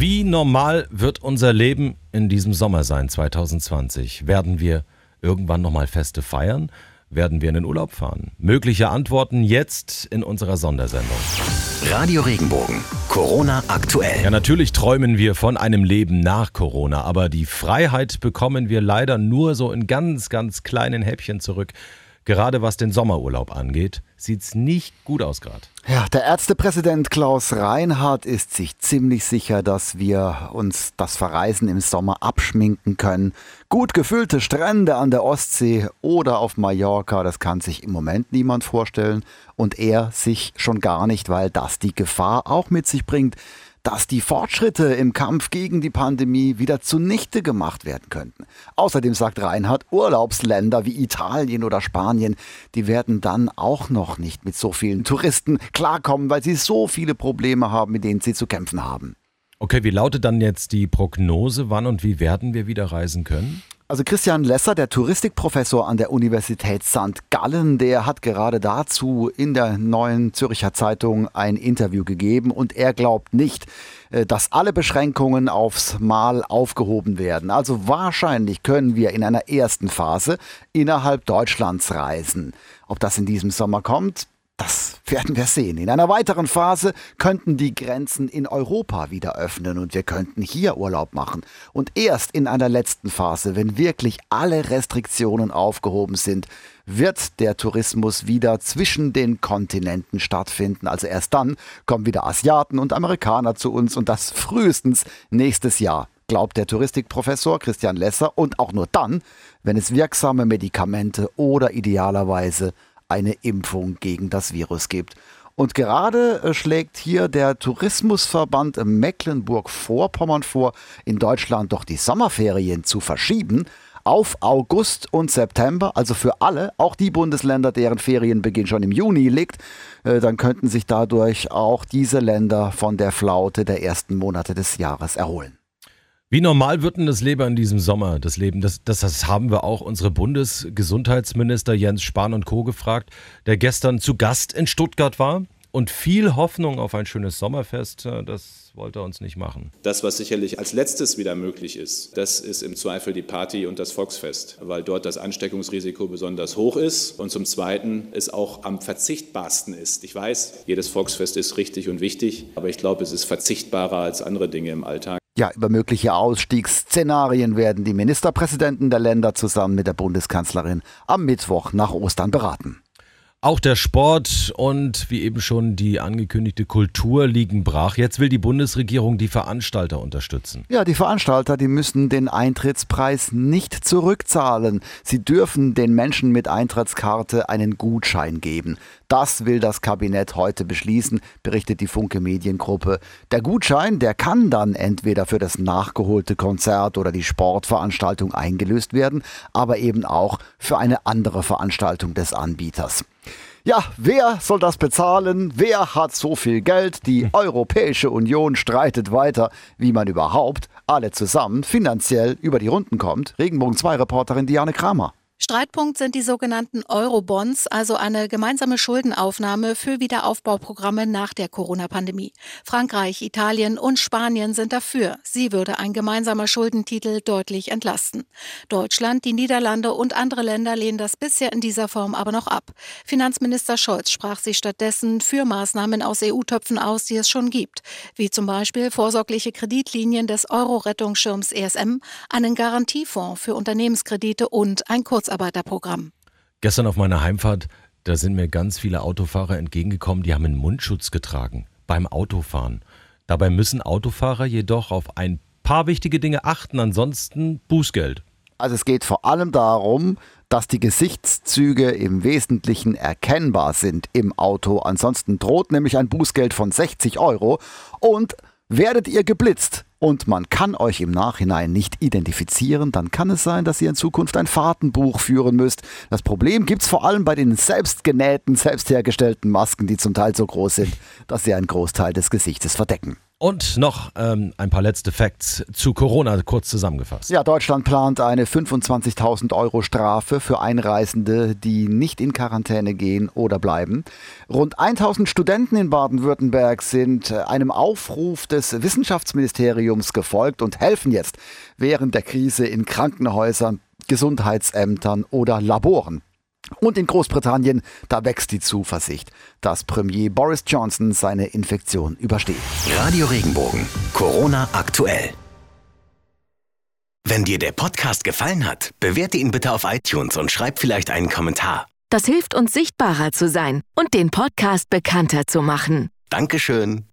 Wie normal wird unser Leben in diesem Sommer sein, 2020? Werden wir irgendwann nochmal Feste feiern? Werden wir in den Urlaub fahren? Mögliche Antworten jetzt in unserer Sondersendung. Radio Regenbogen. Corona aktuell. Ja, natürlich träumen wir von einem Leben nach Corona, aber die Freiheit bekommen wir leider nur so in ganz, ganz kleinen Häppchen zurück. Gerade was den Sommerurlaub angeht, sieht es nicht gut aus gerade. Ja, der Ärztepräsident Klaus Reinhardt ist sich ziemlich sicher, dass wir uns das Verreisen im Sommer abschminken können. Gut gefüllte Strände an der Ostsee oder auf Mallorca, das kann sich im Moment niemand vorstellen. Und er sich schon gar nicht, weil das die Gefahr auch mit sich bringt, dass die Fortschritte im Kampf gegen die Pandemie wieder zunichte gemacht werden könnten. Außerdem sagt Reinhard, Urlaubsländer wie Italien oder Spanien, die werden dann auch noch nicht mit so vielen Touristen klarkommen, weil sie so viele Probleme haben, mit denen sie zu kämpfen haben. Okay, wie lautet dann jetzt die Prognose? Wann und wie werden wir wieder reisen können? Also Christian Lesser, der Touristikprofessor an der Universität St. Gallen, der hat gerade dazu in der neuen Zürcher Zeitung ein Interview gegeben und er glaubt nicht, äh, dass alle Beschränkungen aufs Mal aufgehoben werden. Also wahrscheinlich können wir in einer ersten Phase innerhalb Deutschlands reisen. Ob das in diesem Sommer kommt, das werden wir sehen. In einer weiteren Phase könnten die Grenzen in Europa wieder öffnen und wir könnten hier Urlaub machen. Und erst in einer letzten Phase, wenn wirklich alle Restriktionen aufgehoben sind, wird der Tourismus wieder zwischen den Kontinenten stattfinden. Also erst dann kommen wieder Asiaten und Amerikaner zu uns und das frühestens nächstes Jahr glaubt der Touristikprofessor Christian Lesser und auch nur dann, wenn es wirksame Medikamente oder idealerweise eine Impfung gegen das Virus gibt. Und gerade äh, schlägt hier der Tourismusverband Mecklenburg-Vorpommern vor, in Deutschland doch die Sommerferien zu verschieben auf August und September, also für alle, auch die Bundesländer, deren Ferienbeginn schon im Juni liegt, äh, dann könnten sich dadurch auch diese Länder von der Flaute der ersten Monate des Jahres erholen. Wie normal wird denn das Leben in diesem Sommer, das Leben? Das, das, das haben wir auch unsere Bundesgesundheitsminister Jens Spahn und Co. gefragt, der gestern zu Gast in Stuttgart war und viel Hoffnung auf ein schönes Sommerfest, äh, das wollte er uns nicht machen. Das, was sicherlich als letztes wieder möglich ist, das ist im Zweifel die Party und das Volksfest, weil dort das Ansteckungsrisiko besonders hoch ist und zum Zweiten es auch am verzichtbarsten ist. Ich weiß, jedes Volksfest ist richtig und wichtig, aber ich glaube, es ist verzichtbarer als andere Dinge im Alltag. Ja, über mögliche Ausstiegsszenarien werden die Ministerpräsidenten der Länder zusammen mit der Bundeskanzlerin am Mittwoch nach Ostern beraten. Auch der Sport und wie eben schon die angekündigte Kultur liegen brach. Jetzt will die Bundesregierung die Veranstalter unterstützen. Ja, die Veranstalter, die müssen den Eintrittspreis nicht zurückzahlen. Sie dürfen den Menschen mit Eintrittskarte einen Gutschein geben. Das will das Kabinett heute beschließen, berichtet die Funke Mediengruppe. Der Gutschein, der kann dann entweder für das nachgeholte Konzert oder die Sportveranstaltung eingelöst werden, aber eben auch für eine andere Veranstaltung des Anbieters. Ja, wer soll das bezahlen? Wer hat so viel Geld? Die hm. Europäische Union streitet weiter, wie man überhaupt alle zusammen finanziell über die Runden kommt. Regenbogen 2 Reporterin Diane Kramer. Streitpunkt sind die sogenannten Eurobonds, also eine gemeinsame Schuldenaufnahme für Wiederaufbauprogramme nach der Corona-Pandemie. Frankreich, Italien und Spanien sind dafür. Sie würde ein gemeinsamer Schuldentitel deutlich entlasten. Deutschland, die Niederlande und andere Länder lehnen das bisher in dieser Form aber noch ab. Finanzminister Scholz sprach sich stattdessen für Maßnahmen aus EU-Töpfen aus, die es schon gibt, wie zum Beispiel vorsorgliche Kreditlinien des Euro-Rettungsschirms ESM, einen Garantiefonds für Unternehmenskredite und ein Kurz Kurzarbeiterprogramm. Gestern auf meiner Heimfahrt, da sind mir ganz viele Autofahrer entgegengekommen, die haben einen Mundschutz getragen beim Autofahren. Dabei müssen Autofahrer jedoch auf ein paar wichtige Dinge achten, ansonsten Bußgeld. Also es geht vor allem darum, dass die Gesichtszüge im Wesentlichen erkennbar sind im Auto. Ansonsten droht nämlich ein Bußgeld von 60 Euro. Und werdet ihr geblitzt, und man kann euch im Nachhinein nicht identifizieren, dann kann es sein, dass ihr in Zukunft ein Fahrtenbuch führen müsst. Das Problem gibt es vor allem bei den selbstgenähten, selbst hergestellten Masken, die zum Teil so groß sind, dass sie einen Großteil des Gesichtes verdecken. Und noch ähm, ein paar letzte Facts zu Corona kurz zusammengefasst. Ja, Deutschland plant eine 25.000 Euro Strafe für Einreisende, die nicht in Quarantäne gehen oder bleiben. Rund 1000 Studenten in Baden-Württemberg sind äh, einem Aufruf des Wissenschaftsministeriums gefolgt und helfen jetzt während der Krise in Krankenhäusern, Gesundheitsämtern oder Laboren. Und in Großbritannien, da wächst die Zuversicht, dass Premier Boris Johnson seine Infektion übersteht. Radio Regenbogen, Corona aktuell. Wenn dir der Podcast gefallen hat, bewerte ihn bitte auf iTunes und schreib vielleicht einen Kommentar. Das hilft uns sichtbarer zu sein und den Podcast bekannter zu machen. Dankeschön.